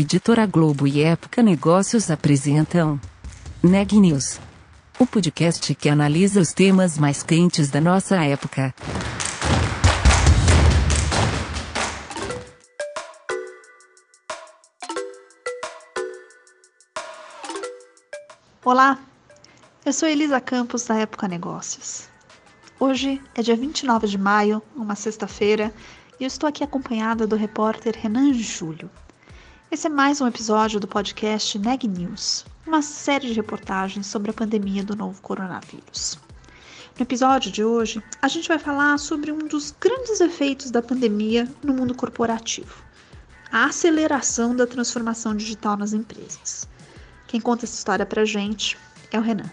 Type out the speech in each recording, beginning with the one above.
Editora Globo e Época Negócios apresentam Neg News, o podcast que analisa os temas mais quentes da nossa época. Olá, eu sou Elisa Campos da Época Negócios. Hoje é dia 29 de maio, uma sexta-feira, e eu estou aqui acompanhada do repórter Renan Júlio. Esse é mais um episódio do podcast Neg News, uma série de reportagens sobre a pandemia do novo coronavírus. No episódio de hoje, a gente vai falar sobre um dos grandes efeitos da pandemia no mundo corporativo: a aceleração da transformação digital nas empresas. Quem conta essa história pra gente é o Renan.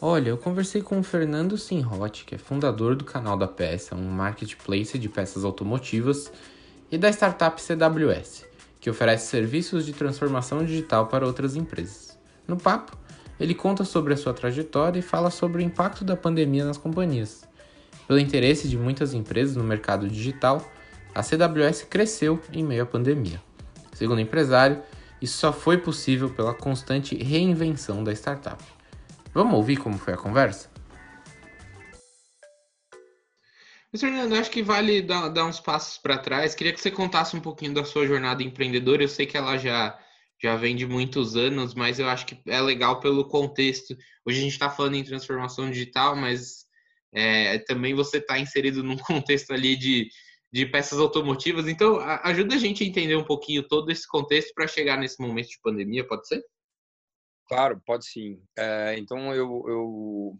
Olha, eu conversei com o Fernando Sinhot, que é fundador do canal da Peça, um marketplace de peças automotivas, e da startup CWS, que oferece serviços de transformação digital para outras empresas. No papo, ele conta sobre a sua trajetória e fala sobre o impacto da pandemia nas companhias. Pelo interesse de muitas empresas no mercado digital, a CWS cresceu em meio à pandemia. Segundo o empresário, isso só foi possível pela constante reinvenção da startup. Vamos ouvir como foi a conversa? Mas, Fernando, acho que vale dar, dar uns passos para trás. Queria que você contasse um pouquinho da sua jornada empreendedora. Eu sei que ela já, já vem de muitos anos, mas eu acho que é legal pelo contexto. Hoje a gente está falando em transformação digital, mas é, também você está inserido num contexto ali de, de peças automotivas. Então, a, ajuda a gente a entender um pouquinho todo esse contexto para chegar nesse momento de pandemia, pode ser? Claro, pode sim. É, então, eu, eu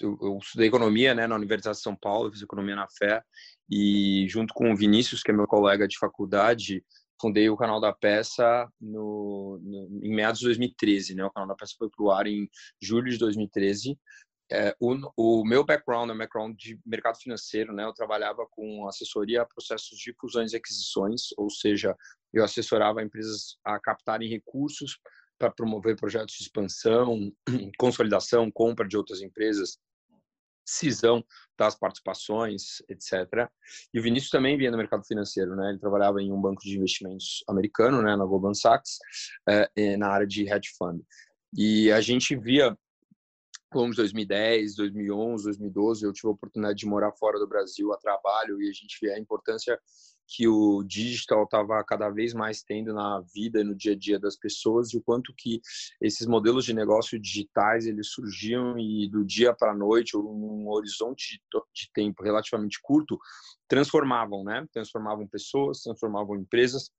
eu, estudei economia né, na Universidade de São Paulo, fiz economia na fé e junto com o Vinícius, que é meu colega de faculdade, fundei o canal da peça no, no, em meados de 2013. Né? O canal da peça foi para o ar em julho de 2013. É, o, o, meu background é background de mercado financeiro, né? Eu trabalhava com assessoria a processos de fusões e aquisições, ou seja, eu assessorava empresas a captarem recursos para promover projetos de expansão, consolidação, compra de outras empresas, cisão das participações, etc. E o Vinícius também vinha do mercado financeiro, né? Ele trabalhava em um banco de investimentos americano, né, na Goldman Sachs, é, na área de hedge fund. E a gente via como 2010, 2011, 2012, eu tive a oportunidade de morar fora do Brasil a trabalho e a gente vê a importância que o digital estava cada vez mais tendo na vida e no dia a dia das pessoas e o quanto que esses modelos de negócio digitais eles surgiam e do dia para a noite ou num horizonte de tempo relativamente curto transformavam, né? Transformavam pessoas, transformavam empresas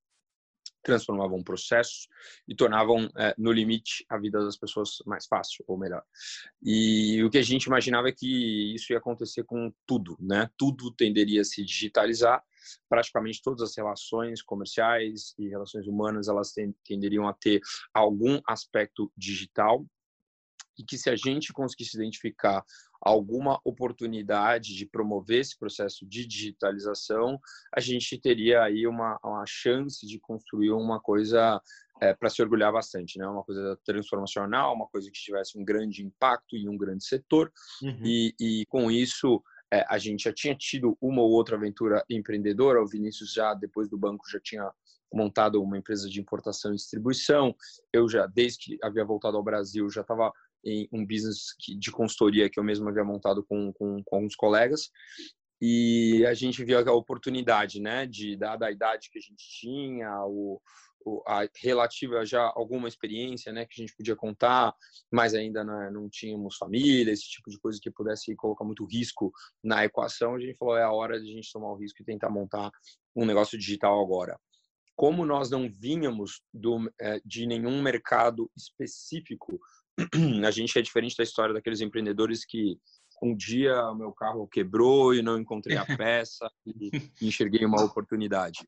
transformavam processos e tornavam, é, no limite, a vida das pessoas mais fácil ou melhor. E o que a gente imaginava é que isso ia acontecer com tudo, né? Tudo tenderia a se digitalizar, praticamente todas as relações comerciais e relações humanas elas tenderiam a ter algum aspecto digital e que se a gente conseguisse identificar alguma oportunidade de promover esse processo de digitalização, a gente teria aí uma, uma chance de construir uma coisa é, para se orgulhar bastante, né? Uma coisa transformacional, uma coisa que tivesse um grande impacto em um grande setor uhum. e, e com isso é, a gente já tinha tido uma ou outra aventura empreendedora. O Vinícius já depois do banco já tinha montado uma empresa de importação e distribuição. Eu já desde que havia voltado ao Brasil já estava em um business de consultoria que eu mesmo havia montado com, com, com alguns colegas e a gente viu a oportunidade, né, de dada a idade que a gente tinha, o, a relativa já alguma experiência, né, que a gente podia contar, mas ainda não, não tínhamos família, esse tipo de coisa que pudesse colocar muito risco na equação. A gente falou é a hora de a gente tomar o risco e tentar montar um negócio digital agora. Como nós não vínhamos do, é, de nenhum mercado específico a gente é diferente da história daqueles empreendedores que um dia o meu carro quebrou e não encontrei a peça e enxerguei uma oportunidade.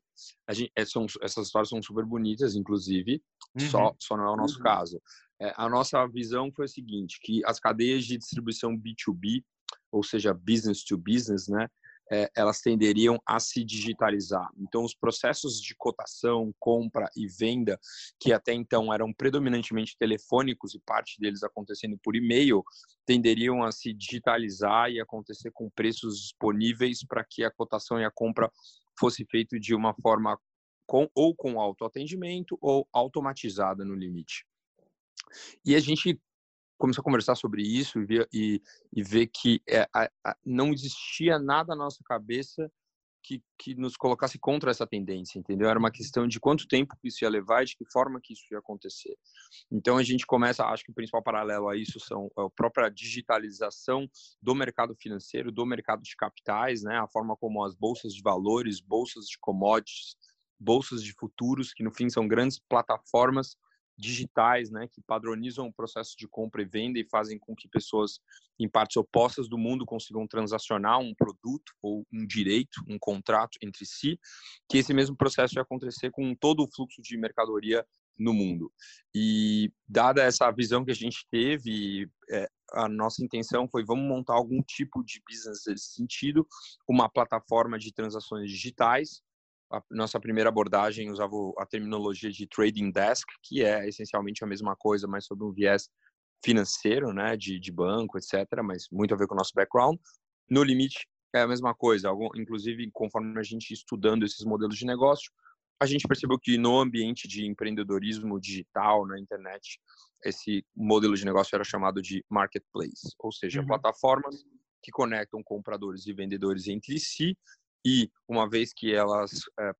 Gente, é, essas histórias são super bonitas, inclusive, uhum. só, só não é o nosso uhum. caso. É, a nossa visão foi a seguinte, que as cadeias de distribuição B2B, ou seja, business to business, né, é, elas tenderiam a se digitalizar. Então, os processos de cotação, compra e venda, que até então eram predominantemente telefônicos e parte deles acontecendo por e-mail, tenderiam a se digitalizar e acontecer com preços disponíveis para que a cotação e a compra fosse feito de uma forma com, ou com autoatendimento ou automatizada no limite. E a gente começou a conversar sobre isso e ver, e, e ver que é, a, a, não existia nada na nossa cabeça que, que nos colocasse contra essa tendência, entendeu? Era uma questão de quanto tempo isso ia levar e de que forma que isso ia acontecer. Então a gente começa, acho que o principal paralelo a isso são a própria digitalização do mercado financeiro, do mercado de capitais, né? A forma como as bolsas de valores, bolsas de commodities, bolsas de futuros, que no fim são grandes plataformas digitais, né, que padronizam o processo de compra e venda e fazem com que pessoas em partes opostas do mundo consigam transacionar um produto ou um direito, um contrato entre si, que esse mesmo processo vai acontecer com todo o fluxo de mercadoria no mundo. E dada essa visão que a gente teve, é, a nossa intenção foi vamos montar algum tipo de business nesse sentido, uma plataforma de transações digitais a nossa primeira abordagem usava a terminologia de trading desk, que é essencialmente a mesma coisa, mas sob um viés financeiro, né, de, de banco, etc., mas muito a ver com o nosso background. No limite, é a mesma coisa. Algum, inclusive, conforme a gente estudando esses modelos de negócio, a gente percebeu que no ambiente de empreendedorismo digital, na internet, esse modelo de negócio era chamado de marketplace, ou seja, uhum. plataformas que conectam compradores e vendedores entre si e uma vez que elas é,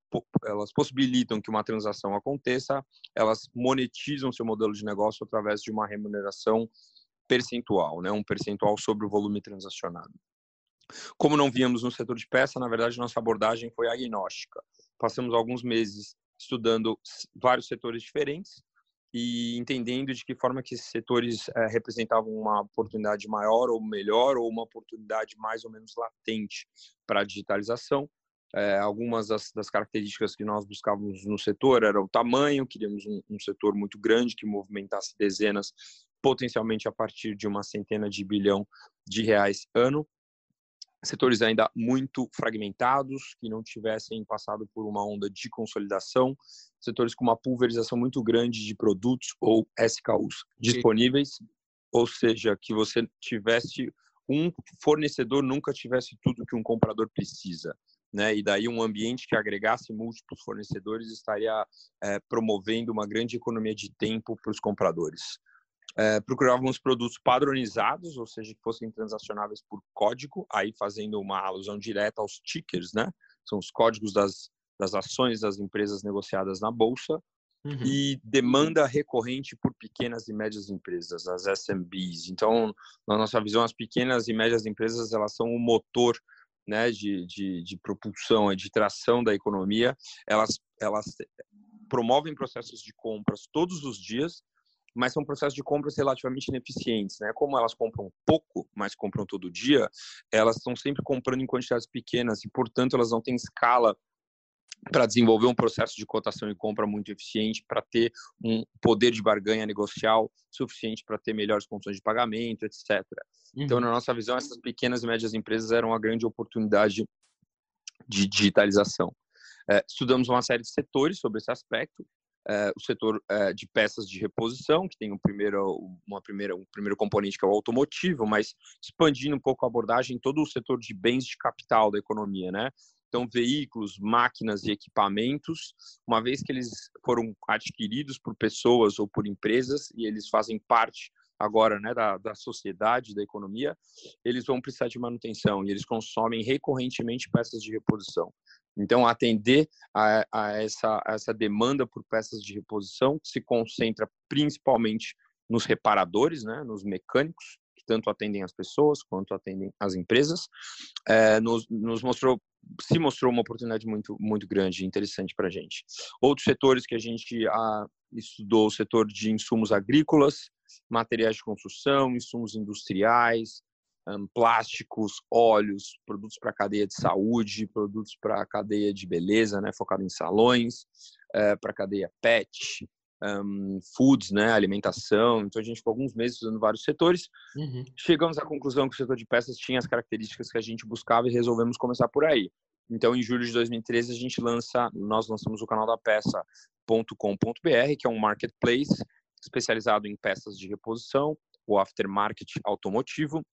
elas possibilitam que uma transação aconteça, elas monetizam seu modelo de negócio através de uma remuneração percentual, né, um percentual sobre o volume transacionado. Como não víamos no setor de peça, na verdade nossa abordagem foi agnóstica. Passamos alguns meses estudando vários setores diferentes e entendendo de que forma que esses setores é, representavam uma oportunidade maior ou melhor ou uma oportunidade mais ou menos latente para a digitalização. É, algumas das, das, características que nós buscávamos no setor era o tamanho, queríamos um, um setor muito grande que movimentasse dezenas, potencialmente a partir de uma centena de bilhão de reais ano, setores ainda muito fragmentados, que não tivessem passado por uma onda de consolidação, setores com uma pulverização muito grande de produtos ou SKUs disponíveis, ou seja, que você tivesse um fornecedor nunca tivesse tudo que um comprador precisa. Né? E daí um ambiente que agregasse múltiplos fornecedores estaria é, promovendo uma grande economia de tempo para os compradores é, procurávamos produtos padronizados, ou seja, que fossem transacionáveis por código, aí fazendo uma alusão direta aos tickers, né? São os códigos das, das ações das empresas negociadas na bolsa. Uhum. E demanda recorrente por pequenas e médias empresas, as SMBs. Então, na nossa visão, as pequenas e médias empresas elas são o motor né, de, de, de propulsão, de tração da economia. Elas, elas promovem processos de compras todos os dias, mas são processos de compras relativamente ineficientes, né? Como elas compram pouco, mas compram todo dia, elas estão sempre comprando em quantidades pequenas e, portanto, elas não têm escala para desenvolver um processo de cotação e compra muito eficiente, para ter um poder de barganha negocial suficiente para ter melhores condições de pagamento, etc. Uhum. Então, na nossa visão, essas pequenas e médias empresas eram uma grande oportunidade de digitalização. É, estudamos uma série de setores sobre esse aspecto é, o setor é, de peças de reposição, que tem um primeiro, uma primeira, um primeiro componente que é o automotivo, mas expandindo um pouco a abordagem, todo o setor de bens de capital da economia, né? Então, veículos, máquinas e equipamentos, uma vez que eles foram adquiridos por pessoas ou por empresas e eles fazem parte agora né, da, da sociedade, da economia, eles vão precisar de manutenção e eles consomem recorrentemente peças de reposição. Então, atender a, a, essa, a essa demanda por peças de reposição se concentra principalmente nos reparadores, né, nos mecânicos, que tanto atendem as pessoas quanto atendem as empresas. É, nos, nos mostrou se mostrou uma oportunidade muito muito grande e interessante para a gente. Outros setores que a gente ah, estudou, o setor de insumos agrícolas, materiais de construção, insumos industriais, um, plásticos, óleos, produtos para cadeia de saúde, produtos para cadeia de beleza, né, focado em salões, é, para a cadeia pet, um, foods, né, alimentação. Então a gente ficou alguns meses estudando vários setores. Uhum. Chegamos à conclusão que o setor de peças tinha as características que a gente buscava e resolvemos começar por aí. Então, em julho de 2013, a gente lança, nós lançamos o canal da peça.com.br, que é um marketplace especializado em peças de reposição, o aftermarket automotivo,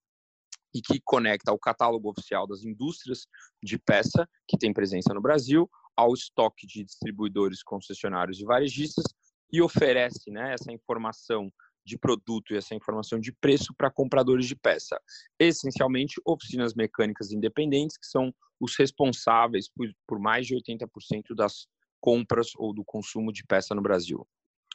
e que conecta o catálogo oficial das indústrias de peça que tem presença no Brasil, ao estoque de distribuidores, concessionários e varejistas e oferece né, essa informação de produto e essa informação de preço para compradores de peça. Essencialmente, oficinas mecânicas independentes, que são os responsáveis por, por mais de 80% das compras ou do consumo de peça no Brasil.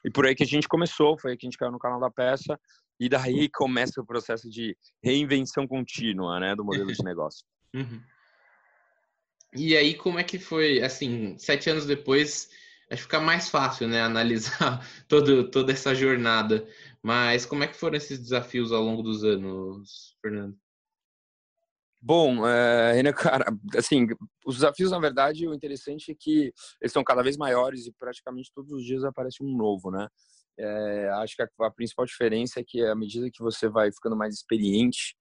E por aí que a gente começou, foi aí que a gente caiu no canal da peça, e daí começa o processo de reinvenção contínua né, do modelo de negócio. Uhum. E aí, como é que foi, assim, sete anos depois, acho que fica mais fácil, né, analisar todo, toda essa jornada. Mas como é que foram esses desafios ao longo dos anos, Fernando? Bom, é, Renan, cara, assim, os desafios, na verdade, o interessante é que eles são cada vez maiores e praticamente todos os dias aparece um novo, né? É, acho que a, a, principal diferença é que à medida que você vai ficando mais experiente,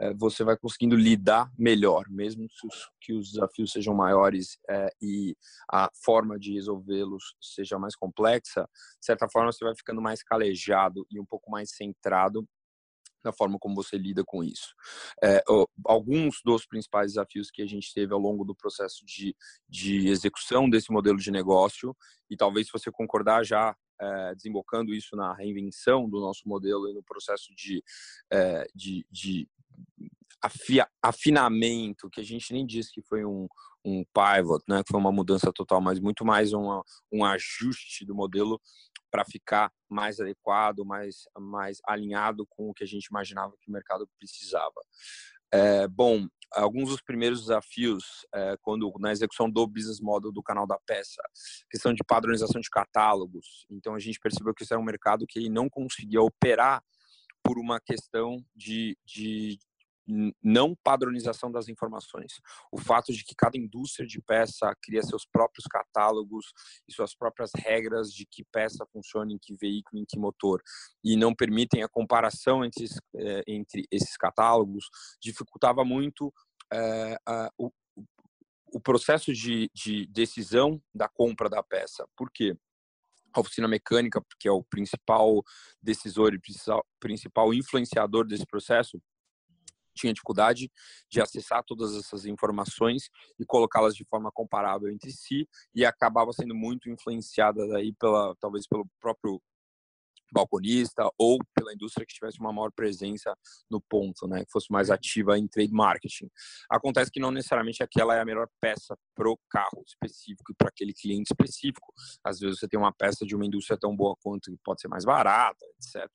é, você vai conseguindo lidar melhor, mesmo que os, que os desafios sejam maiores é, e a forma de resolvê-los seja mais complexa, de certa forma você vai ficando mais calejado e um pouco mais centrado na forma como você lida com isso. É, alguns dos principais desafios que a gente teve ao longo do processo de, de execução desse modelo de negócio, e talvez se você concordar já é, desembocando isso na reinvenção do nosso modelo e no processo de, é, de, de afia, afinamento, que a gente nem disse que foi um, um pivot, né, que foi uma mudança total, mas muito mais uma, um ajuste do modelo para ficar mais adequado, mais, mais alinhado com o que a gente imaginava que o mercado precisava. É, bom, alguns dos primeiros desafios é, quando na execução do business model do canal da peça, questão de padronização de catálogos. Então a gente percebeu que isso era um mercado que ele não conseguia operar por uma questão de, de não padronização das informações. O fato de que cada indústria de peça cria seus próprios catálogos e suas próprias regras de que peça funciona em que veículo, em que motor, e não permitem a comparação entre, eh, entre esses catálogos, dificultava muito eh, a, o, o processo de, de decisão da compra da peça. Por quê? a oficina mecânica, que é o principal decisor e principal influenciador desse processo, tinha dificuldade de acessar todas essas informações e colocá-las de forma comparável entre si e acabava sendo muito influenciada daí pela talvez pelo próprio balconista ou pela indústria que tivesse uma maior presença no ponto, né, que fosse mais uhum. ativa em trade marketing. Acontece que não necessariamente aquela é a melhor peça pro carro específico e para aquele cliente específico. Às vezes você tem uma peça de uma indústria tão boa quanto que pode ser mais barata, etc.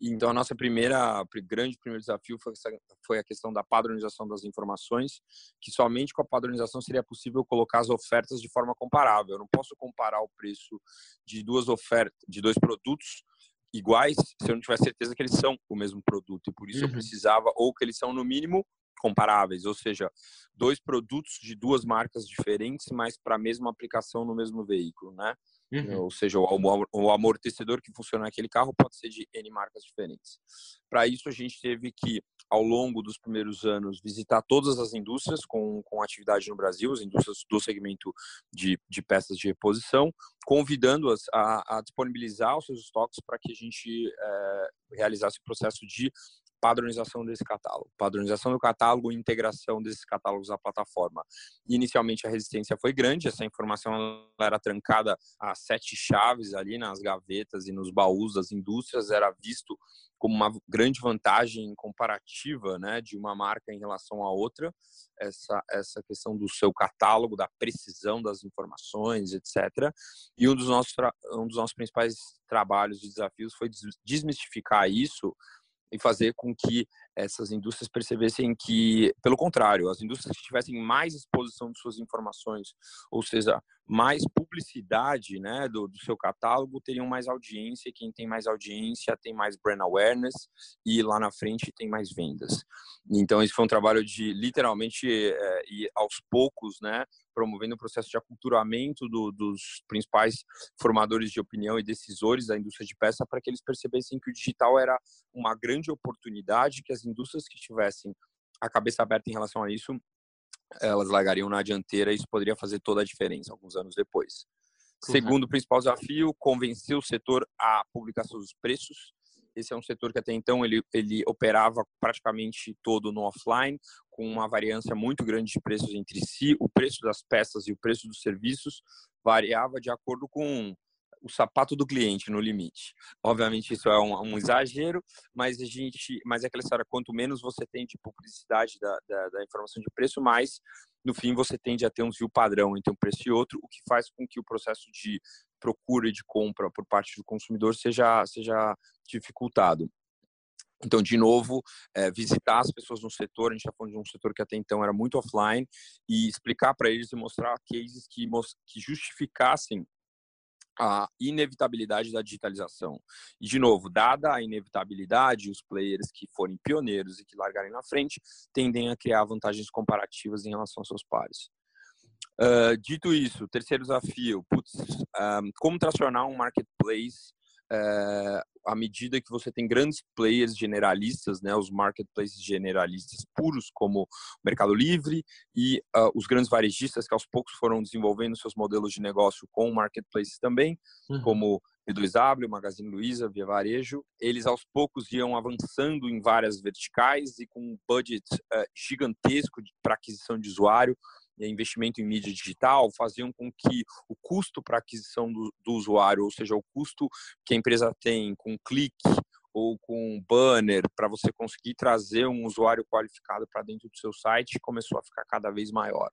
Então a nossa primeira grande primeiro desafio foi, foi a questão da padronização das informações, que somente com a padronização seria possível colocar as ofertas de forma comparável. Eu não posso comparar o preço de duas ofertas, de dois produtos iguais se eu não tiver certeza que eles são o mesmo produto. E por isso uhum. eu precisava, ou que eles são no mínimo comparáveis, ou seja, dois produtos de duas marcas diferentes, mas para a mesma aplicação no mesmo veículo, né? Uhum. Ou seja, o amortecedor que funciona naquele carro pode ser de N marcas diferentes. Para isso, a gente teve que, ao longo dos primeiros anos, visitar todas as indústrias com, com atividade no Brasil, as indústrias do segmento de, de peças de reposição, convidando-as a, a disponibilizar os seus estoques para que a gente é, realizasse o processo de padronização desse catálogo. Padronização do catálogo e integração desses catálogos à plataforma. Inicialmente a resistência foi grande, essa informação era trancada a sete chaves ali nas gavetas e nos baús das indústrias, era visto como uma grande vantagem comparativa né, de uma marca em relação à outra, essa, essa questão do seu catálogo, da precisão das informações, etc. E um dos nossos, um dos nossos principais trabalhos e desafios foi desmistificar isso e fazer com que essas indústrias percebessem que, pelo contrário, as indústrias que tivessem mais exposição de suas informações, ou seja, mais publicidade né, do, do, seu catálogo, teriam mais audiência. Quem tem mais audiência tem mais brand awareness e lá na frente tem mais vendas. Então, esse foi um trabalho de literalmente é, ir aos poucos, né, promovendo o processo de aculturamento do, dos principais formadores de opinião e decisores da indústria de peça para que eles percebessem que o digital era uma grande oportunidade, que as indústrias que tivessem a cabeça aberta em relação a isso elas largariam na dianteira e isso poderia fazer toda a diferença alguns anos depois. Segundo principal desafio, convencer o setor a publicar seus preços esse é um setor que até então ele, ele operava praticamente todo no offline, com uma variância muito grande de preços entre si. O preço das peças e o preço dos serviços variava de acordo com o sapato do cliente no limite. Obviamente isso é um, um, exagero, mas a gente, mas é aquela história, quanto menos você tem de publicidade da, da, da, informação de preço, mais no fim você tende a ter um desvio padrão entre um preço e outro, o que faz com que o processo de procura e de compra por parte do consumidor seja seja dificultado. Então, de novo, é, visitar as pessoas no setor, a gente está falando de um setor que até então era muito offline, e explicar para eles e mostrar cases que, que justificassem a inevitabilidade da digitalização. E, de novo, dada a inevitabilidade, os players que forem pioneiros e que largarem na frente tendem a criar vantagens comparativas em relação aos seus pares. Uh, dito isso, terceiro desafio, putz, um, como tracionar um marketplace uh, à medida que você tem grandes players generalistas, né, os marketplaces generalistas puros como o Mercado Livre e uh, os grandes varejistas que aos poucos foram desenvolvendo seus modelos de negócio com marketplaces também, uhum. como B2W, Magazine Luiza, Via Varejo, eles aos poucos iam avançando em várias verticais e com um budget uh, gigantesco para aquisição de usuário, investimento em mídia digital faziam com que o custo para aquisição do, do usuário, ou seja, o custo que a empresa tem com clique ou com banner para você conseguir trazer um usuário qualificado para dentro do seu site começou a ficar cada vez maior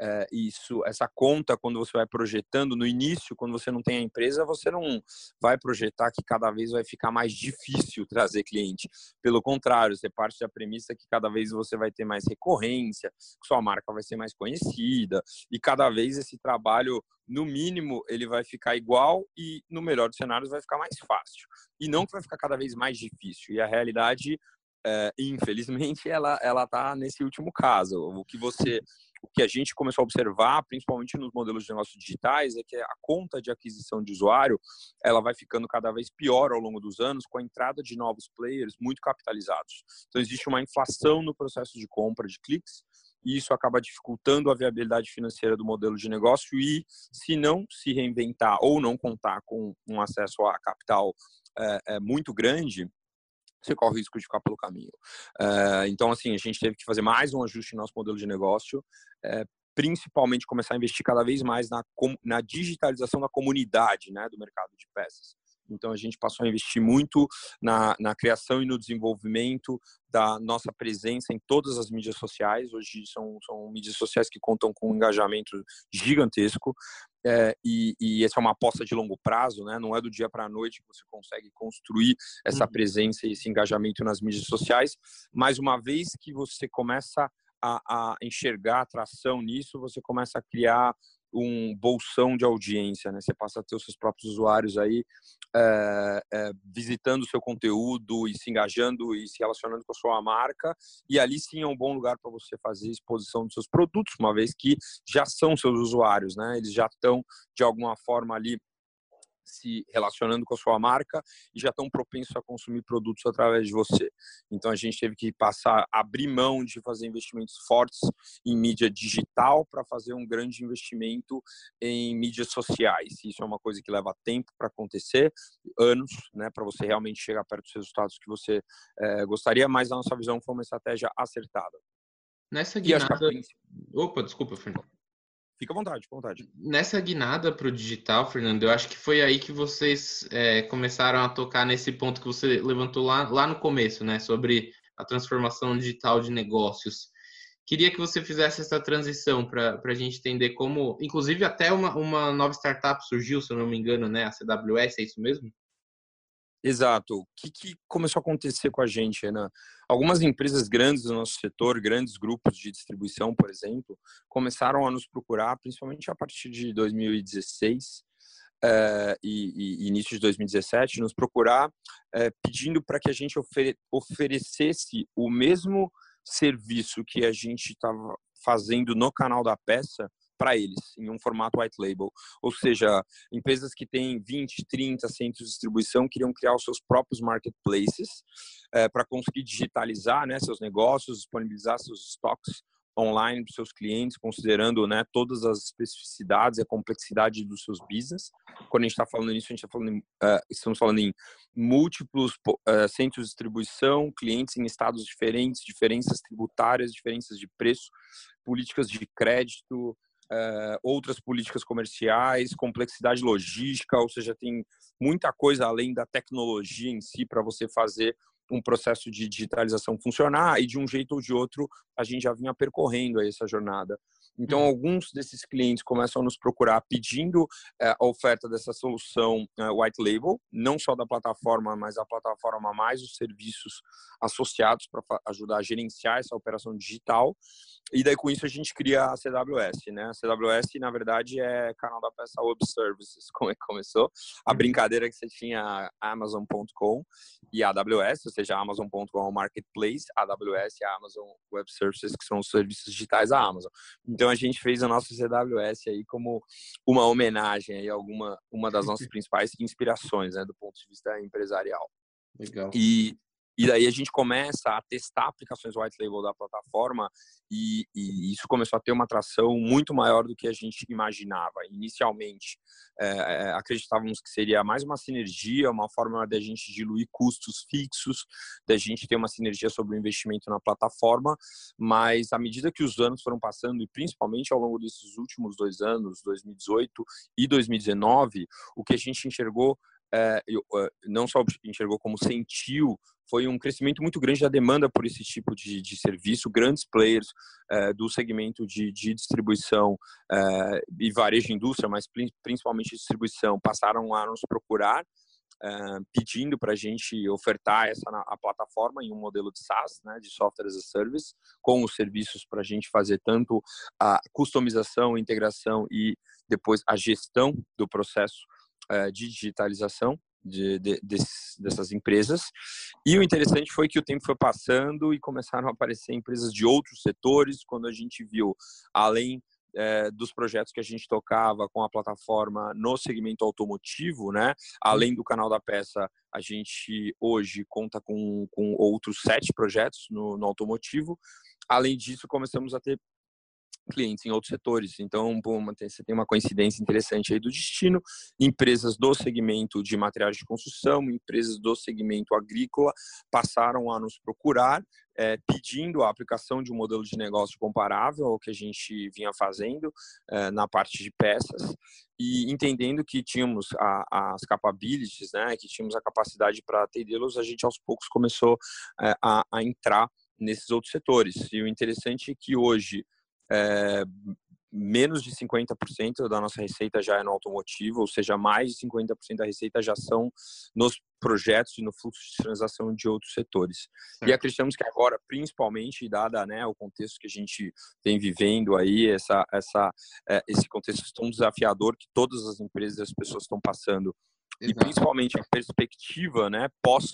é, isso, essa conta, quando você vai projetando, no início, quando você não tem a empresa, você não vai projetar que cada vez vai ficar mais difícil trazer cliente. Pelo contrário, você parte da premissa que cada vez você vai ter mais recorrência, que sua marca vai ser mais conhecida, e cada vez esse trabalho, no mínimo, ele vai ficar igual e, no melhor dos cenários, vai ficar mais fácil. E não que vai ficar cada vez mais difícil. E a realidade é, infelizmente, ela está nesse último caso. O que você o que a gente começou a observar, principalmente nos modelos de negócio digitais, é que a conta de aquisição de usuário ela vai ficando cada vez pior ao longo dos anos com a entrada de novos players muito capitalizados. Então existe uma inflação no processo de compra de cliques e isso acaba dificultando a viabilidade financeira do modelo de negócio e se não se reinventar ou não contar com um acesso a capital é, é muito grande, você corre o risco de ficar pelo caminho. Uh, então, assim, a gente teve que fazer mais um ajuste no nosso modelo de negócio, uh, principalmente começar a investir cada vez mais na, na digitalização da comunidade né, do mercado de peças. Então, a gente passou a investir muito na, na criação e no desenvolvimento da nossa presença em todas as mídias sociais. Hoje são, são mídias sociais que contam com um engajamento gigantesco. É, e, e, essa é uma aposta de longo prazo, né? Não é do dia para a noite que você consegue construir essa uhum. presença e esse engajamento nas mídias sociais. Mas uma vez que você começa a, a enxergar atração nisso, você começa a criar um bolsão de audiência, né? Você passa a ter os seus próprios usuários aí é, é, visitando o seu conteúdo e se engajando e se relacionando com a sua marca. E ali sim é um bom lugar para você fazer exposição dos seus produtos, uma vez que já são seus usuários, né? Eles já estão de alguma forma ali se relacionando com a sua marca e já estão propensos a consumir produtos através de você. Então a gente teve que passar, abrir mão de fazer investimentos fortes em mídia digital para fazer um grande investimento em mídias sociais. Isso é uma coisa que leva tempo para acontecer, anos, né, para você realmente chegar perto dos resultados que você é, gostaria, mas a nossa visão foi uma estratégia acertada. Nessa guinada... Opa, desculpa, Fernando. Fica à vontade, fica à vontade. Nessa guinada para o digital, Fernando, eu acho que foi aí que vocês é, começaram a tocar nesse ponto que você levantou lá, lá no começo, né? Sobre a transformação digital de negócios. Queria que você fizesse essa transição para a gente entender como, inclusive até uma, uma nova startup surgiu, se eu não me engano, né? A CWS, é isso mesmo? Exato. O que, que, começou a acontecer com a gente, Renan? Algumas empresas grandes do nosso setor, grandes grupos de distribuição, por exemplo, começaram a nos procurar, principalmente a partir de 2016 eh, e, e, início de 2017, nos procurar eh, pedindo para que a gente ofere oferecesse o mesmo serviço que a gente estava fazendo no canal da peça para eles, em um formato white label. Ou seja, empresas que têm 20, 30 centros de distribuição queriam criar os seus próprios marketplaces é, para conseguir digitalizar né, seus negócios, disponibilizar seus estoques online para seus clientes, considerando né, todas as especificidades e a complexidade dos seus business. Quando a gente está falando nisso, a gente está falando, uh, estamos falando em múltiplos uh, centros de distribuição, clientes em estados diferentes, diferenças tributárias, diferenças de preço, políticas de crédito, uh, outras políticas comerciais, complexidade logística, ou seja, tem muita coisa além da tecnologia em si para você fazer um processo de digitalização funcionar e de um jeito ou de outro a gente já vinha percorrendo essa jornada. Então, uhum. alguns desses clientes começam a nos procurar pedindo é, a oferta dessa solução é, white label, não só da plataforma, mas a plataforma mais os serviços associados para ajudar a gerenciar essa operação digital. E daí, com isso, a gente cria a CWS. Né? A CWS, na verdade, é canal da peça Web Services, como é que começou. A uhum. brincadeira que você tinha Amazon.com e a AWS, ou seja, Amazon.com é o marketplace, a AWS e a Amazon Web Services, que são os serviços digitais da Amazon. Então, a gente fez a nossa CWS aí como uma homenagem aí a alguma, uma das nossas principais inspirações, né, do ponto de vista empresarial. Legal. E e daí a gente começa a testar aplicações white label da plataforma e, e isso começou a ter uma atração muito maior do que a gente imaginava. Inicialmente, é, acreditávamos que seria mais uma sinergia, uma forma da gente diluir custos fixos, da gente ter uma sinergia sobre o investimento na plataforma, mas à medida que os anos foram passando, e principalmente ao longo desses últimos dois anos, 2018 e 2019, o que a gente enxergou é, não só enxergou como sentiu foi um crescimento muito grande da demanda por esse tipo de, de serviço. Grandes players é, do segmento de, de distribuição é, e varejo de indústria, mas principalmente distribuição, passaram a nos procurar Uh, pedindo para a gente ofertar essa a plataforma em um modelo de SaaS, né, de software as a service, com os serviços para a gente fazer tanto a customização, integração e depois a gestão do processo uh, de digitalização de, de, dessas empresas. E o interessante foi que o tempo foi passando e começaram a aparecer empresas de outros setores, quando a gente viu, além é, dos projetos que a gente tocava com a plataforma no segmento automotivo, né? Além do canal da peça, a gente hoje conta com, com outros sete projetos no, no automotivo. Além disso, começamos a ter clientes em outros setores. Então, você tem uma coincidência interessante aí do destino. Empresas do segmento de materiais de construção, empresas do segmento agrícola passaram a nos procurar, é, pedindo a aplicação de um modelo de negócio comparável ao que a gente vinha fazendo é, na parte de peças e entendendo que tínhamos a, as capabilities, né, que tínhamos a capacidade para atendê-los, a gente aos poucos começou é, a, a entrar nesses outros setores. E o interessante é que hoje é, menos de 50% da nossa receita já é no automotivo, ou seja, mais de 50% da receita já são nos projetos e no fluxo de transação de outros setores. E acreditamos que agora, principalmente dada né, o contexto que a gente tem vivendo aí, essa, essa, é, esse contexto tão desafiador que todas as empresas e as pessoas estão passando, Exato. e principalmente a perspectiva né, pós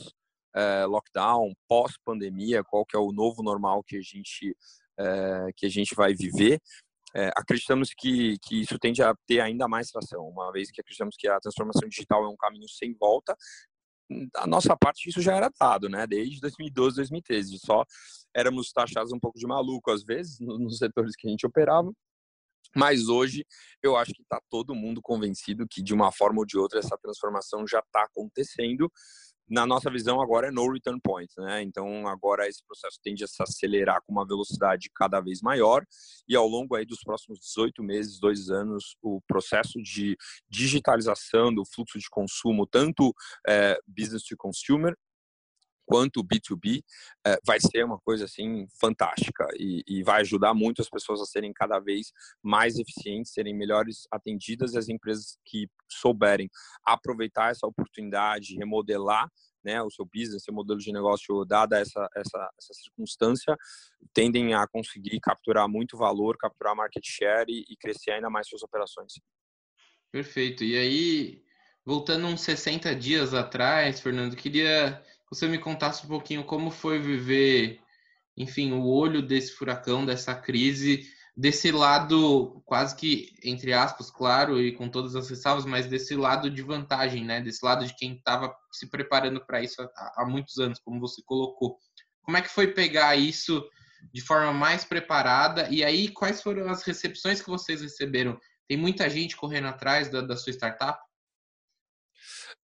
é, lockdown, pós pandemia, qual que é o novo normal que a gente é, que a gente vai viver, é, acreditamos que, que isso tende a ter ainda mais tração, uma vez que acreditamos que a transformação digital é um caminho sem volta. Da nossa parte, isso já era dado, né? Desde 2012, 2013. Só éramos taxados um pouco de maluco, às vezes, nos setores que a gente operava. Mas hoje, eu acho que está todo mundo convencido que, de uma forma ou de outra, essa transformação já está acontecendo na nossa visão agora é no return point, né? Então agora esse processo tende a se acelerar com uma velocidade cada vez maior e ao longo aí dos próximos 18 meses, dois anos, o processo de digitalização do fluxo de consumo, tanto é, business to consumer quanto B2B, é, vai ser uma coisa assim fantástica e, e, vai ajudar muito as pessoas a serem cada vez mais eficientes, serem melhores atendidas e as empresas que souberem aproveitar essa oportunidade, remodelar né, o seu business, seu modelo de negócio, dada essa, essa, essa circunstância, tendem a conseguir capturar muito valor, capturar market share e, e crescer ainda mais suas operações. Perfeito. E aí, voltando uns 60 dias atrás, Fernando, queria você me contasse um pouquinho como foi viver, enfim, o olho desse furacão, dessa crise, desse lado quase que, entre aspas, claro, e com todas as ressalvas, mas desse lado de vantagem, né? Desse lado de quem estava se preparando para isso há, há, muitos anos, como você colocou. Como é que foi pegar isso de forma mais preparada? E aí, quais foram as recepções que vocês receberam? Tem muita gente correndo atrás da, da sua startup?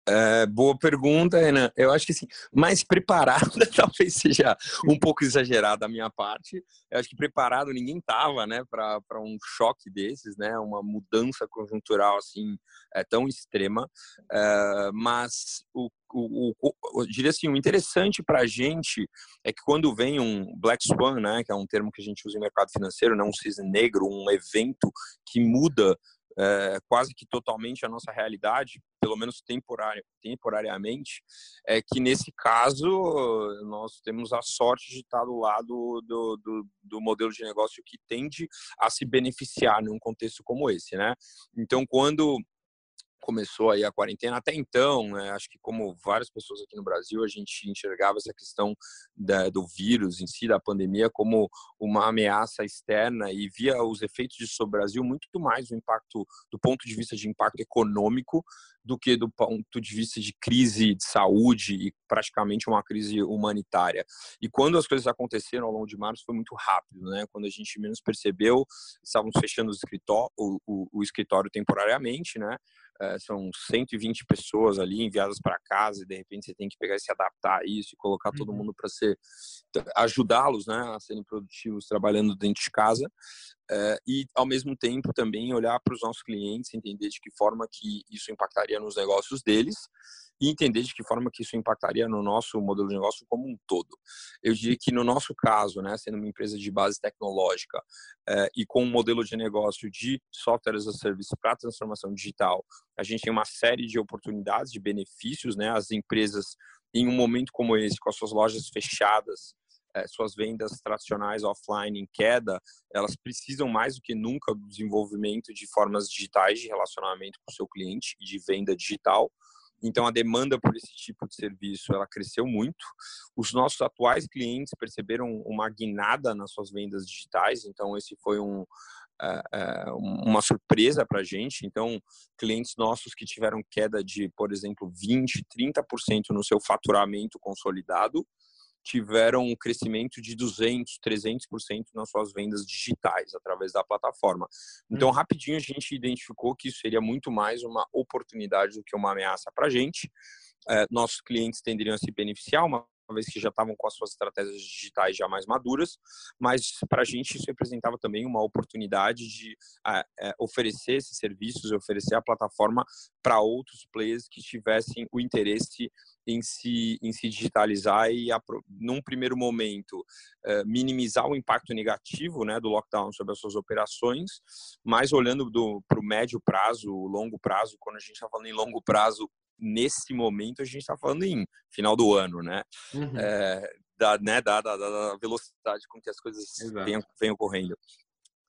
É, boa pergunta, Renan. Eu acho que assim, mais preparada talvez seja um pouco exagerada a minha parte. Eu acho que preparado ninguém tava, né, para um choque desses, né, uma mudança conjuntural assim é, tão extrema. É, mas o, o, o, diria assim, o interessante para a gente é que quando vem um Black Swan, né, que é um termo que a gente usa em mercado financeiro, não um cisne negro, um evento que muda é, quase que totalmente a nossa realidade, pelo menos temporário, temporariamente, é que nesse caso nós temos a sorte de estar do lado do, do, do, modelo de negócio que tende a se beneficiar num contexto como esse, né? Então, quando começou aí a quarentena. Até então, né, acho que como várias pessoas aqui no Brasil, a gente enxergava essa questão da, do vírus em si, da pandemia, como uma ameaça externa e via os efeitos disso sobre o Brasil muito mais o impacto do ponto de vista de impacto econômico do que do ponto de vista de crise de saúde e praticamente uma crise humanitária. E quando as coisas aconteceram ao longo de março foi muito rápido, né? Quando a gente menos percebeu, estávamos fechando o escritório, o, o, o escritório temporariamente, né? É, são 120 pessoas ali enviadas para casa e de repente você tem que pegar e se adaptar a isso e colocar todo uhum. mundo para ser ajudá-los, né, a serem produtivos trabalhando dentro de casa é, e ao mesmo tempo também olhar para os nossos clientes, entender de que forma que isso impactaria nos negócios deles e entender de que forma que isso impactaria no nosso modelo de negócio como um todo. Eu diria que no nosso caso, né, sendo uma empresa de base tecnológica é, e com um modelo de negócio de software as a service para transformação digital, a gente tem uma série de oportunidades, de benefícios, né, as empresas em um momento como esse, com as suas lojas fechadas, é, suas vendas tradicionais offline em queda, elas precisam mais do que nunca do desenvolvimento de formas digitais de relacionamento com o seu cliente e de venda digital. Então a demanda por esse tipo de serviço ela cresceu muito. Os nossos atuais clientes perceberam uma guinada nas suas vendas digitais. Então esse foi um uh, uh, uma surpresa para a gente. Então clientes nossos que tiveram queda de, por exemplo, 20, 30% no seu faturamento consolidado tiveram um crescimento de 200, 300% nas suas vendas digitais através da plataforma. Então, hum. rapidinho a gente identificou que isso seria muito mais uma oportunidade do que uma ameaça para a gente. É, nossos clientes tenderiam a se beneficiar, uma vez que já estavam com as suas estratégias digitais já mais maduras, mas para a gente isso representava também uma oportunidade de é, é, oferecer esses serviços, oferecer a plataforma para outros players que tivessem o interesse em se, em se digitalizar e, num primeiro momento, é, minimizar o impacto negativo né, do lockdown sobre as suas operações, mas olhando para o médio prazo, longo prazo, quando a gente está falando em longo prazo, nesse momento a gente está falando em final do ano, né? Uhum. É, da, né, da, da, da, velocidade com que as coisas vêm, vêm ocorrendo.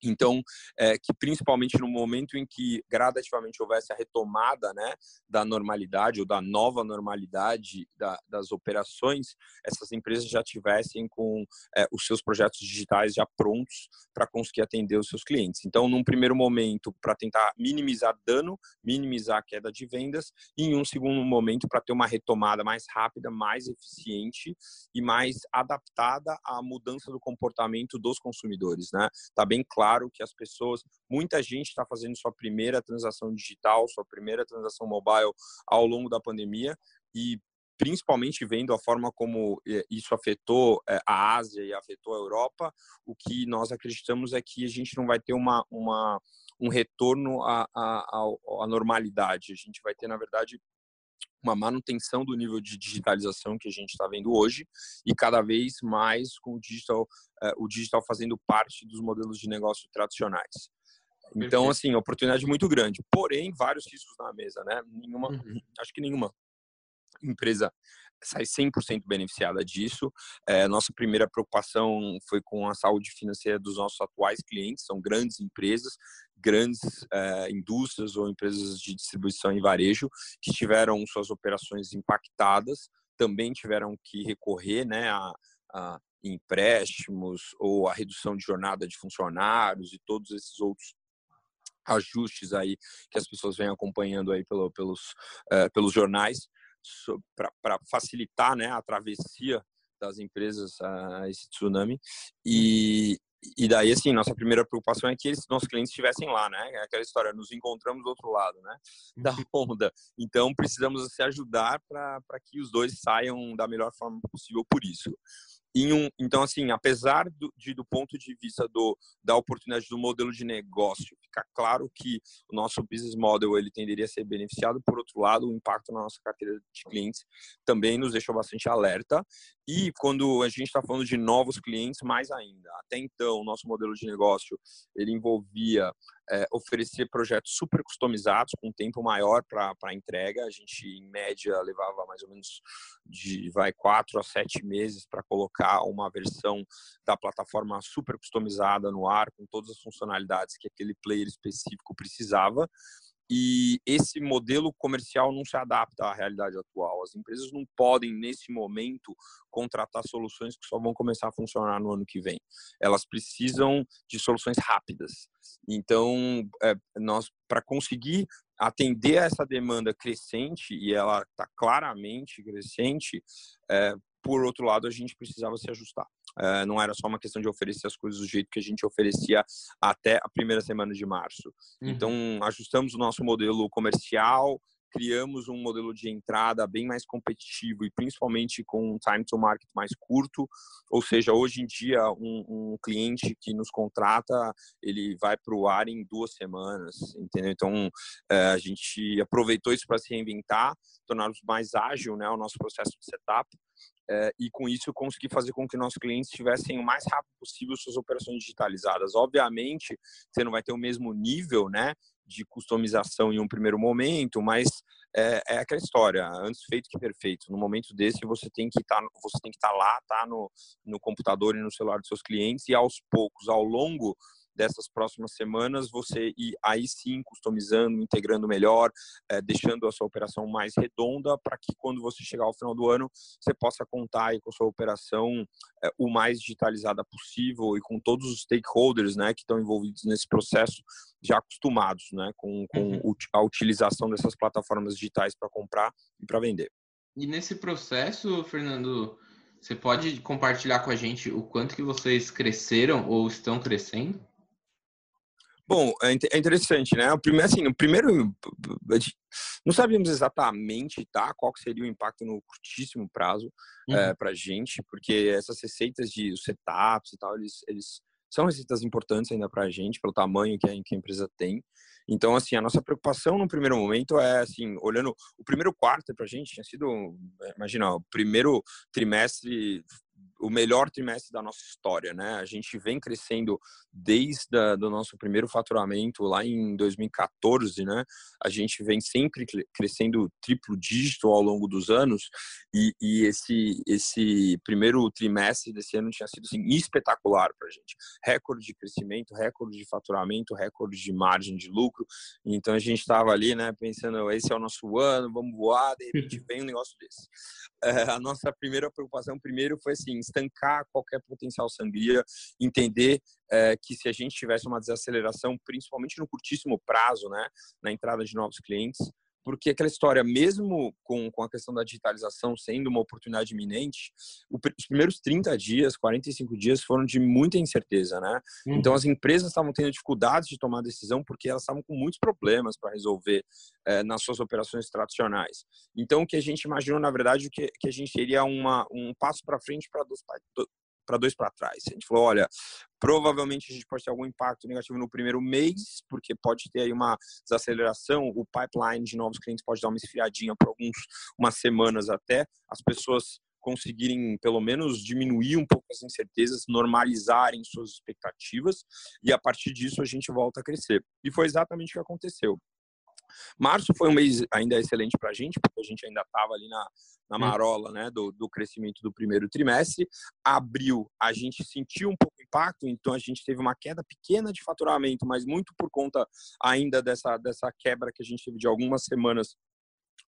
Então, é, que principalmente no momento em que gradativamente houvesse a retomada né, da normalidade ou da nova normalidade da, das operações, essas empresas já tivessem com é, os seus projetos digitais já prontos para conseguir atender os seus clientes. Então, num primeiro momento, para tentar minimizar dano, minimizar a queda de vendas, e em um segundo momento, para ter uma retomada mais rápida, mais eficiente e mais adaptada à mudança do comportamento dos consumidores. Né? Tá bem claro claro que as pessoas, muita gente está fazendo sua primeira transação digital, sua primeira transação mobile ao longo da pandemia e principalmente vendo a forma como eh, isso afetou eh, a Ásia e afetou a Europa, o que nós acreditamos é que a gente não vai ter uma, uma um retorno à, à, à normalidade. A gente vai ter, na verdade, uma manutenção do nível de digitalização que a gente está vendo hoje e cada vez mais com o digital, uh, o digital fazendo parte dos modelos de negócio tradicionais. Então, assim, oportunidade muito grande. Porém, vários riscos na mesa, né? Nenhuma, uhum. acho que nenhuma empresa sai 100% beneficiada disso. É, nossa primeira preocupação foi com a saúde financeira dos nossos atuais clientes, são grandes empresas, grandes é, indústrias ou empresas de distribuição e varejo que tiveram suas operações impactadas, também tiveram que recorrer né, a, a empréstimos ou a redução de jornada de funcionários e todos esses outros ajustes aí que as pessoas vêm acompanhando aí pelo, pelos, uh, pelos jornais para facilitar né, a travessia das empresas a esse tsunami. E, e daí, assim, nossa primeira preocupação é que eles, nossos clientes estivessem lá, né? É aquela história, nos encontramos do outro lado, né? Da uhum. onda. Então, precisamos se ajudar para que os dois saiam da melhor forma possível por isso. Um, então, assim, apesar do, de, do ponto de vista do, da oportunidade do modelo de negócio, ficar claro que o nosso business model ele tenderia a ser beneficiado, por outro lado, o impacto na nossa carteira de clientes também nos deixou bastante alerta. E quando a gente está falando de novos clientes, mais ainda. Até então, o nosso modelo de negócio ele envolvia é, oferecer projetos super customizados, com tempo maior para entrega. A gente, em média, levava mais ou menos de vai quatro a sete meses para colocar uma versão da plataforma super customizada no ar, com todas as funcionalidades que aquele player específico precisava e esse modelo comercial não se adapta à realidade atual. As empresas não podem, nesse momento, contratar soluções que só vão começar a funcionar no ano que vem. Elas precisam de soluções rápidas. Então, é, nós, para conseguir atender a essa demanda crescente, e ela está claramente crescente, é, por outro lado, a gente precisava se ajustar. Uh, não era só uma questão de oferecer as coisas do jeito que a gente oferecia até a primeira semana de março. Uhum. Então, ajustamos o nosso modelo comercial, criamos um modelo de entrada bem mais competitivo e principalmente com um time to market mais curto. Ou seja, hoje em dia, um, um cliente que nos contrata, ele vai para o ar em duas semanas, entendeu? Então, é, a gente aproveitou isso para se reinventar, tornar mais ágil né, o nosso processo de setup. É, e com isso conseguir fazer com que nossos clientes tivessem o mais rápido possível suas operações digitalizadas. Obviamente, você não vai ter o mesmo nível, né, de customização em um primeiro momento, mas é, é, aquela história, antes feito que perfeito. No momento desse, você tem que estar, tá, você tem que estar tá lá, tá no, no computador e no celular dos seus clientes e aos poucos, ao longo dessas próximas semanas, você ir aí sim customizando, integrando melhor, é, deixando a sua operação mais redonda para que quando você chegar ao final do ano, você possa contar com a sua operação é, o mais digitalizada possível e com todos os stakeholders né, que estão envolvidos nesse processo já acostumados né, com, com uhum. a utilização dessas plataformas digitais para comprar e para vender. E nesse processo, Fernando, você pode compartilhar com a gente o quanto que vocês cresceram ou estão crescendo? Bom, é, é interessante, né? O primeiro, assim, o primeiro, não sabíamos exatamente, tá, qual seria o impacto no curtíssimo prazo uhum. é, para gente, porque essas receitas de setups e tal, eles, eles são receitas importantes ainda para a gente, pelo tamanho que a, que a empresa tem. Então, assim, a nossa preocupação no primeiro momento é, assim, olhando o primeiro quarto para a gente tinha sido, imagina, o primeiro trimestre o melhor trimestre da nossa história, né? A gente vem crescendo desde o nosso primeiro faturamento lá em 2014, né? A gente vem sempre crescendo triplo dígito ao longo dos anos e, e esse esse primeiro trimestre desse ano tinha sido assim, espetacular para a gente. Recorde de crescimento, recorde de faturamento, recorde de margem de lucro. Então a gente estava ali, né? Pensando, esse é o nosso ano, vamos voar. De repente vem um negócio desse. É, a nossa primeira preocupação primeiro foi assim estancar qualquer potencial sangria, entender é, que se a gente tivesse uma desaceleração, principalmente no curtíssimo prazo, né, na entrada de novos clientes, porque aquela história, mesmo com, com a questão da digitalização sendo uma oportunidade iminente, o, os primeiros 30 dias, 45 dias foram de muita incerteza, né? Uhum. Então as empresas estavam tendo dificuldades de tomar decisão porque elas estavam com muitos problemas para resolver é, nas suas operações tradicionais. Então o que a gente imaginou, na verdade, que, que a gente teria uma, um passo para frente para para dois para trás. A gente falou, olha, provavelmente a gente pode ter algum impacto negativo no primeiro mês, porque pode ter aí uma desaceleração, o pipeline de novos clientes pode dar uma esfriadinha por alguns umas semanas até as pessoas conseguirem pelo menos diminuir um pouco as incertezas, normalizarem suas expectativas e a partir disso a gente volta a crescer. E foi exatamente o que aconteceu. Março foi um mês ainda excelente para a gente, porque a gente ainda estava ali na, na marola né, do, do crescimento do primeiro trimestre. Abril, a gente sentiu um pouco de impacto, então a gente teve uma queda pequena de faturamento, mas muito por conta ainda dessa, dessa quebra que a gente teve de algumas semanas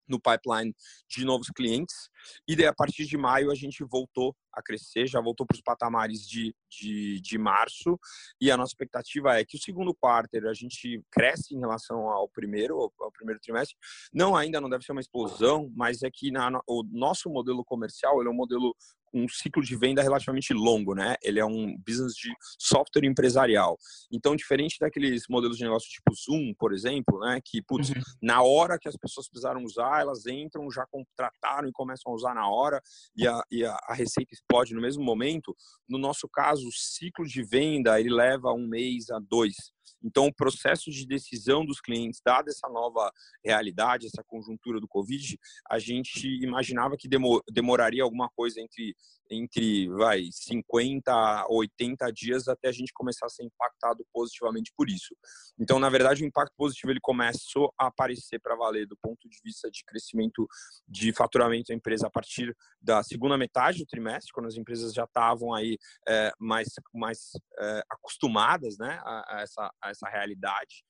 no pipeline de novos clientes. E daí, a partir de maio, a gente voltou a crescer, já voltou para os patamares de, de, de, março. E a nossa expectativa é que o segundo quarto a gente cresce em relação ao primeiro, ao primeiro trimestre. Não, ainda não deve ser uma explosão, mas é que na, o nosso modelo comercial ele é um modelo um ciclo de venda relativamente longo, né? Ele é um business de software empresarial. Então, diferente daqueles modelos de negócio tipo Zoom, por exemplo, né? Que, putz, uhum. na hora que as pessoas precisaram usar, elas entram, já contrataram e começam a usar na hora e a, e a, a receita explode no mesmo momento. No nosso caso, o ciclo de venda, ele leva um mês a dois. Então, o processo de decisão dos clientes, dada essa nova realidade, essa conjuntura do Covid, a gente imaginava que demoraria alguma coisa entre, entre vai, 50 a 80 dias até a gente começar a ser impactado positivamente por isso. Então, na verdade, o impacto positivo ele começou a aparecer para valer do ponto de vista de crescimento de faturamento da empresa a partir da segunda metade do trimestre, quando as empresas já estavam aí é, mais, mais é, acostumadas né, a, a essa, a essa realidade.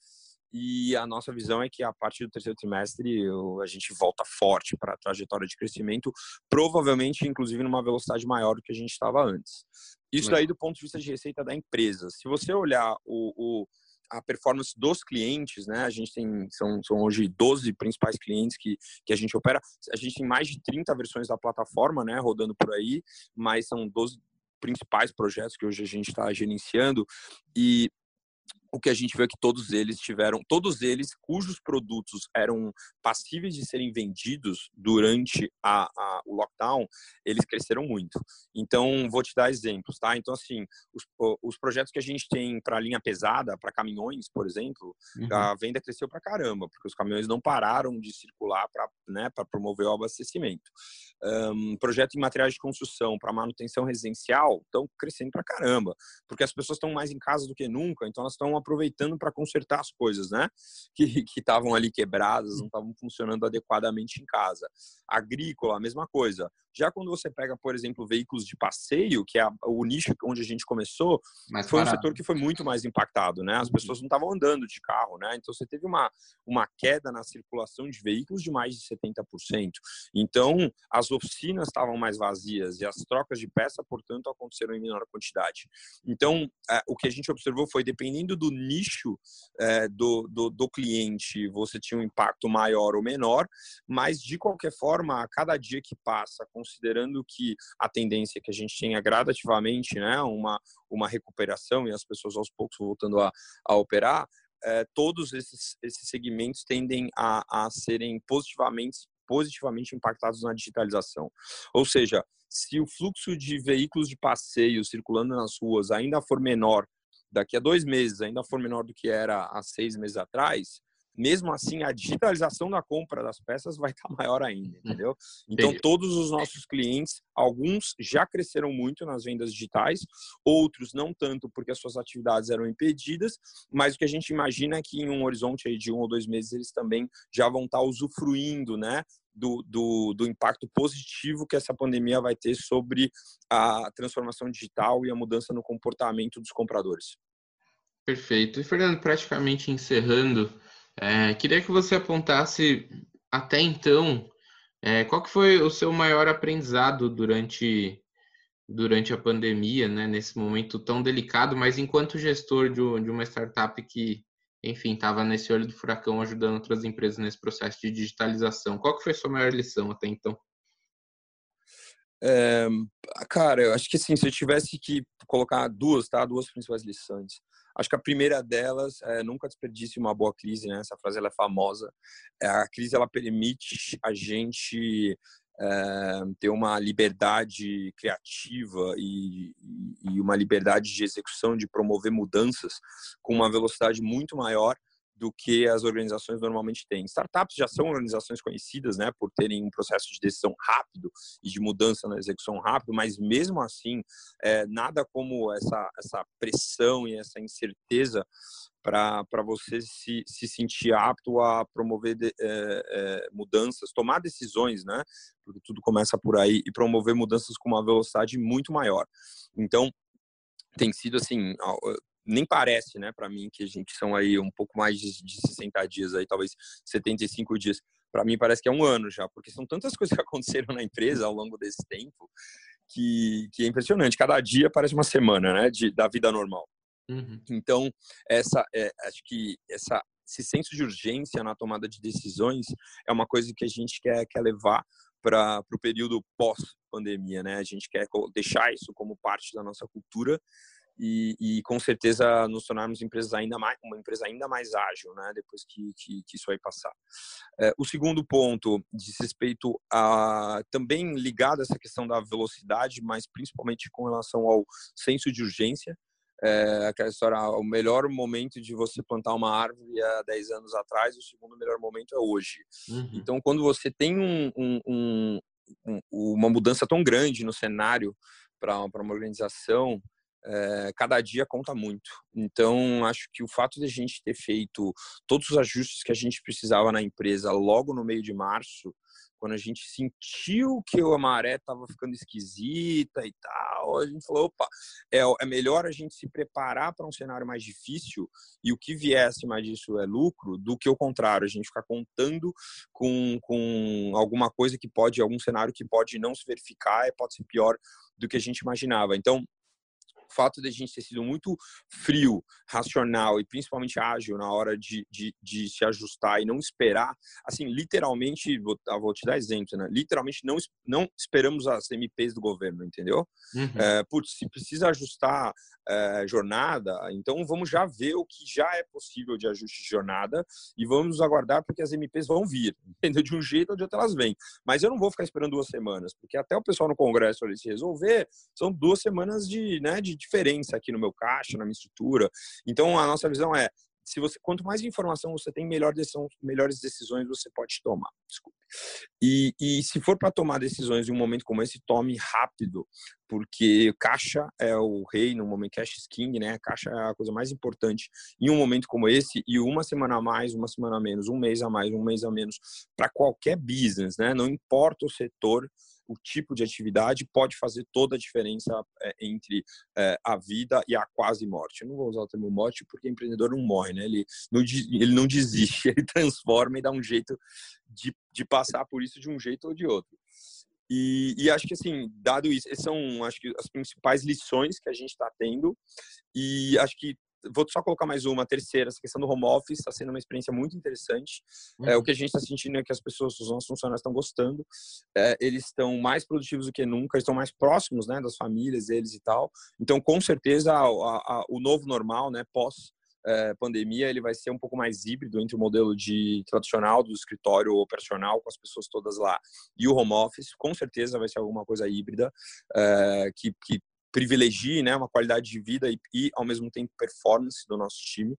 E a nossa visão é que a partir do terceiro trimestre a gente volta forte para a trajetória de crescimento, provavelmente, inclusive, numa velocidade maior do que a gente estava antes. Isso daí do ponto de vista de receita da empresa. Se você olhar o, o a performance dos clientes, né? A gente tem, são, são hoje 12 principais clientes que, que a gente opera. A gente tem mais de 30 versões da plataforma, né? Rodando por aí, mas são 12 principais projetos que hoje a gente está gerenciando. E o que a gente viu é que todos eles tiveram, todos eles cujos produtos eram passíveis de serem vendidos durante a, a, o lockdown, eles cresceram muito. Então, vou te dar exemplos, tá? Então, assim, os, os projetos que a gente tem para linha pesada, para caminhões, por exemplo, uhum. a venda cresceu para caramba, porque os caminhões não pararam de circular para né, promover o abastecimento. Um, projeto em materiais de construção para manutenção residencial estão crescendo para caramba, porque as pessoas estão mais em casa do que nunca, então elas estão aproveitando para consertar as coisas, né? Que estavam ali quebradas, não estavam funcionando adequadamente em casa. Agrícola, a mesma coisa. Já quando você pega, por exemplo, veículos de passeio, que é o nicho onde a gente começou, mais foi parado. um setor que foi muito mais impactado, né? As uhum. pessoas não estavam andando de carro, né? Então você teve uma, uma queda na circulação de veículos de mais de 70%. Então as oficinas estavam mais vazias e as trocas de peça, portanto, aconteceram em menor quantidade. Então é, o que a gente observou foi, dependendo do nicho é, do, do, do cliente, você tinha um impacto maior ou menor, mas de qualquer forma, a cada dia que passa, considerando que a tendência que a gente tenha gradativamente né, uma, uma recuperação e as pessoas aos poucos voltando a, a operar, é, todos esses, esses segmentos tendem a, a serem positivamente positivamente impactados na digitalização. Ou seja, se o fluxo de veículos de passeio circulando nas ruas ainda for menor daqui a dois meses ainda for menor do que era há seis meses atrás, mesmo assim a digitalização da compra das peças vai estar maior ainda, uhum. entendeu? Então todos os nossos clientes, alguns já cresceram muito nas vendas digitais, outros não tanto porque as suas atividades eram impedidas, mas o que a gente imagina é que em um horizonte de um ou dois meses eles também já vão estar usufruindo, né, do, do, do, impacto positivo que essa pandemia vai ter sobre a transformação digital e a mudança no comportamento dos compradores. Perfeito. E Fernando, praticamente encerrando, é, queria que você apontasse até então é, qual que foi o seu maior aprendizado durante durante a pandemia, né, nesse momento tão delicado, mas enquanto gestor de, de uma startup que enfim, estava nesse olho do furacão ajudando outras empresas nesse processo de digitalização. Qual que foi a sua maior lição até então? É, cara, eu acho que assim, se eu tivesse que colocar duas, tá? Duas principais lições. Acho que a primeira delas é nunca desperdice uma boa crise, né? Essa frase ela é famosa. É, a crise ela permite a gente é, ter uma liberdade criativa e, e, uma liberdade de execução, de promover mudanças com uma velocidade muito maior do que as organizações normalmente têm. Startups já são organizações conhecidas, né, por terem um processo de decisão rápido e de mudança na execução rápido, mas mesmo assim, é, nada como essa, essa pressão e essa incerteza para você se, se sentir apto a promover de, é, é, mudanças, tomar decisões, né? Porque tudo começa por aí e promover mudanças com uma velocidade muito maior. Então, tem sido assim, nem parece, né, para mim que a gente são aí um pouco mais de, de 60 dias aí, talvez 75 dias. Para mim parece que é um ano já, porque são tantas coisas que aconteceram na empresa ao longo desse tempo que, que é impressionante. Cada dia parece uma semana, né, de, da vida normal. Uhum. Então, essa, é, acho que essa, esse senso de urgência na tomada de decisões é uma coisa que a gente quer, quer levar para o período pós-pandemia, né? A gente quer deixar isso como parte da nossa cultura e, e, com certeza nos tornarmos empresas ainda mais uma empresa ainda mais ágil, né? Depois que, que, que isso vai passar. É, o segundo ponto diz respeito a também ligado a essa questão da velocidade, mas principalmente com relação ao senso de urgência. É, aquela história, o melhor momento de você plantar uma árvore há 10 anos atrás, o segundo melhor momento é hoje. Uhum. Então, quando você tem um, um, um, uma mudança tão grande no cenário para uma organização, é, cada dia conta muito. Então, acho que o fato de a gente ter feito todos os ajustes que a gente precisava na empresa logo no meio de março, quando a gente sentiu que a maré estava ficando esquisita e tal, a gente falou, opa, é, é melhor a gente se preparar para um cenário mais difícil e o que viesse mais disso é lucro, do que o contrário, a gente ficar contando com, com alguma coisa que pode, algum cenário que pode não se verificar e pode ser pior do que a gente imaginava. Então, fato de a gente ter sido muito frio, racional e principalmente ágil na hora de, de, de se ajustar e não esperar, assim, literalmente, vou, ah, vou te dar exemplo, né? Literalmente não, não esperamos as MPs do governo, entendeu? Uhum. É, putz, se precisa ajustar é, jornada, então vamos já ver o que já é possível de ajuste de jornada e vamos aguardar porque as MPs vão vir, entendeu? De um jeito ou de outro elas vêm. Mas eu não vou ficar esperando duas semanas, porque até o pessoal no Congresso ali se resolver, são duas semanas de, né, de diferença aqui no meu caixa, na minha estrutura. Então, a nossa visão é, se você quanto mais informação você tem, melhor decisão, melhores decisões você pode tomar. Desculpe. E, e se for para tomar decisões em um momento como esse, tome rápido, porque caixa é o rei no momento cash is king, né? Caixa é a coisa mais importante em um momento como esse e uma semana a mais, uma semana a menos, um mês a mais, um mês a menos para qualquer business, né? Não importa o setor, o tipo de atividade pode fazer toda a diferença é, entre é, a vida e a quase morte. Eu não vou usar o termo morte porque empreendedor não morre, né? Ele não, ele não desiste, ele transforma e dá um jeito de, de passar por isso de um jeito ou de outro. E, e, acho que assim, dado isso, essas são acho que as principais lições que a gente está tendo. E acho que vou só colocar mais uma, terceira, essa questão do home office está sendo uma experiência muito interessante. Uhum. É, o que a gente está sentindo é que as pessoas, os nossos funcionários estão gostando, é, eles estão mais produtivos do que nunca, estão mais próximos, né, das famílias deles e tal. Então, com certeza, a, a, o novo normal, né, pós é, pandemia, ele vai ser um pouco mais híbrido entre o modelo de tradicional do escritório operacional com as pessoas todas lá e o home office. Com certeza vai ser alguma coisa híbrida é, que, que privilegie né, uma qualidade de vida e, e, ao mesmo tempo, performance do nosso time.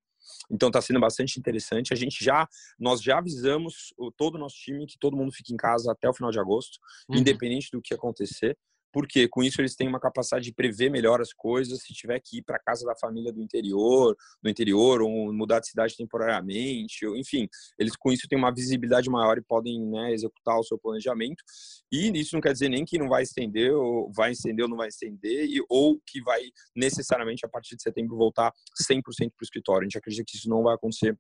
Então está sendo bastante interessante. A gente já, nós já avisamos o, todo o nosso time que todo mundo fique em casa até o final de agosto, uhum. independente do que acontecer porque com isso eles têm uma capacidade de prever melhor as coisas, se tiver que ir para casa da família do interior, do interior, ou mudar de cidade temporariamente, enfim, eles com isso têm uma visibilidade maior e podem né, executar o seu planejamento. E isso não quer dizer nem que não vai estender, ou vai estender ou não vai estender, e, ou que vai necessariamente a partir de setembro voltar 100% para o escritório. A gente acredita que isso não vai acontecer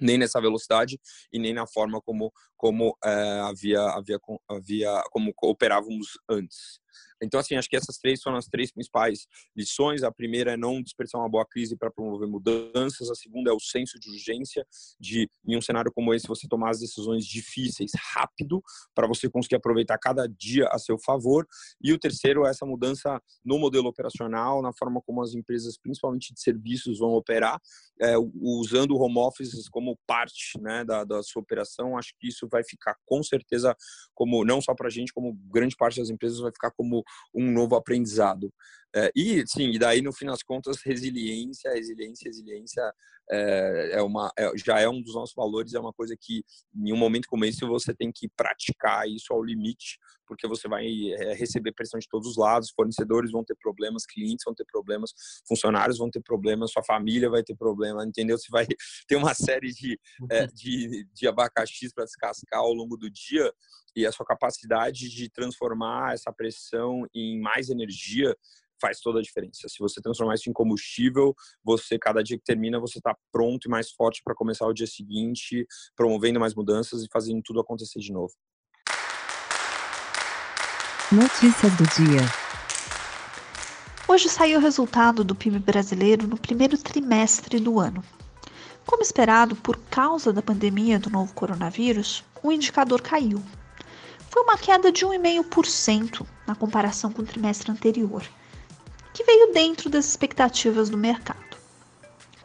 nem nessa velocidade e nem na forma como como é, havia havia havia como operávamos antes então, assim, acho que essas três são as três principais lições. A primeira é não desperdiçar uma boa crise para promover mudanças. A segunda é o senso de urgência de, em um cenário como esse, você tomar as decisões difíceis rápido para você conseguir aproveitar cada dia a seu favor. E o terceiro é essa mudança no modelo operacional, na forma como as empresas, principalmente de serviços, vão operar, é, usando o home office como parte né, da, da sua operação. Acho que isso vai ficar com certeza como, não só para a gente, como grande parte das empresas vai ficar como um novo aprendizado. É, e, sim, e daí, no fim das contas, resiliência, resiliência, resiliência é, é uma, é, já é um dos nossos valores, é uma coisa que, em um momento como esse, você tem que praticar isso ao limite, porque você vai é, receber pressão de todos os lados, fornecedores vão ter problemas, clientes vão ter problemas, funcionários vão ter problemas, sua família vai ter problema, entendeu? Você vai ter uma série de, é, uhum. de, de abacaxis para descascar ao longo do dia, e a sua capacidade de transformar essa pressão em mais energia faz toda a diferença. Se você transformar isso em combustível, você cada dia que termina você está pronto e mais forte para começar o dia seguinte, promovendo mais mudanças e fazendo tudo acontecer de novo. Notícias do dia. Hoje saiu o resultado do PIB brasileiro no primeiro trimestre do ano. Como esperado, por causa da pandemia do novo coronavírus, o indicador caiu foi uma queda de 1,5% na comparação com o trimestre anterior, que veio dentro das expectativas do mercado.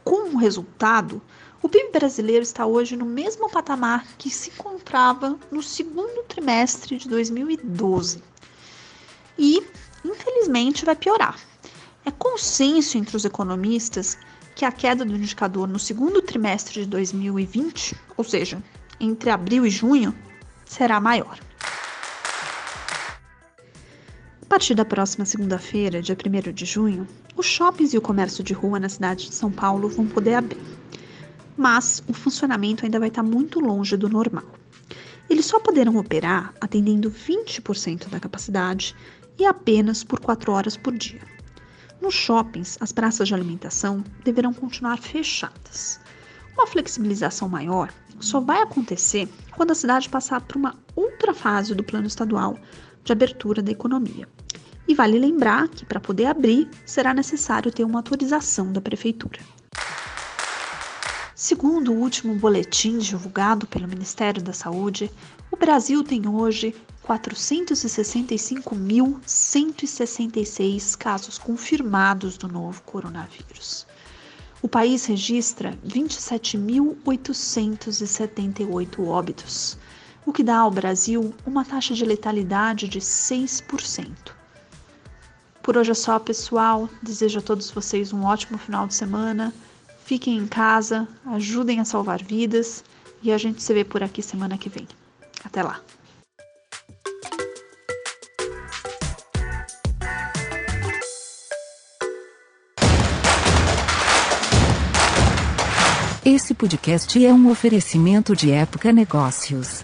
Com o resultado, o PIB brasileiro está hoje no mesmo patamar que se encontrava no segundo trimestre de 2012. E, infelizmente, vai piorar. É consenso entre os economistas que a queda do indicador no segundo trimestre de 2020, ou seja, entre abril e junho, será maior. Partir da próxima segunda-feira, dia 1 de junho, os shoppings e o comércio de rua na cidade de São Paulo vão poder abrir. Mas o funcionamento ainda vai estar muito longe do normal. Eles só poderão operar atendendo 20% da capacidade e apenas por 4 horas por dia. Nos shoppings, as praças de alimentação deverão continuar fechadas. Uma flexibilização maior só vai acontecer quando a cidade passar por uma outra fase do plano estadual de abertura da economia. E vale lembrar que para poder abrir será necessário ter uma autorização da prefeitura. Segundo o último boletim divulgado pelo Ministério da Saúde, o Brasil tem hoje 465.166 casos confirmados do novo coronavírus. O país registra 27.878 óbitos, o que dá ao Brasil uma taxa de letalidade de 6%. Por hoje é só, pessoal. Desejo a todos vocês um ótimo final de semana. Fiquem em casa, ajudem a salvar vidas e a gente se vê por aqui semana que vem. Até lá! Esse podcast é um oferecimento de Época Negócios.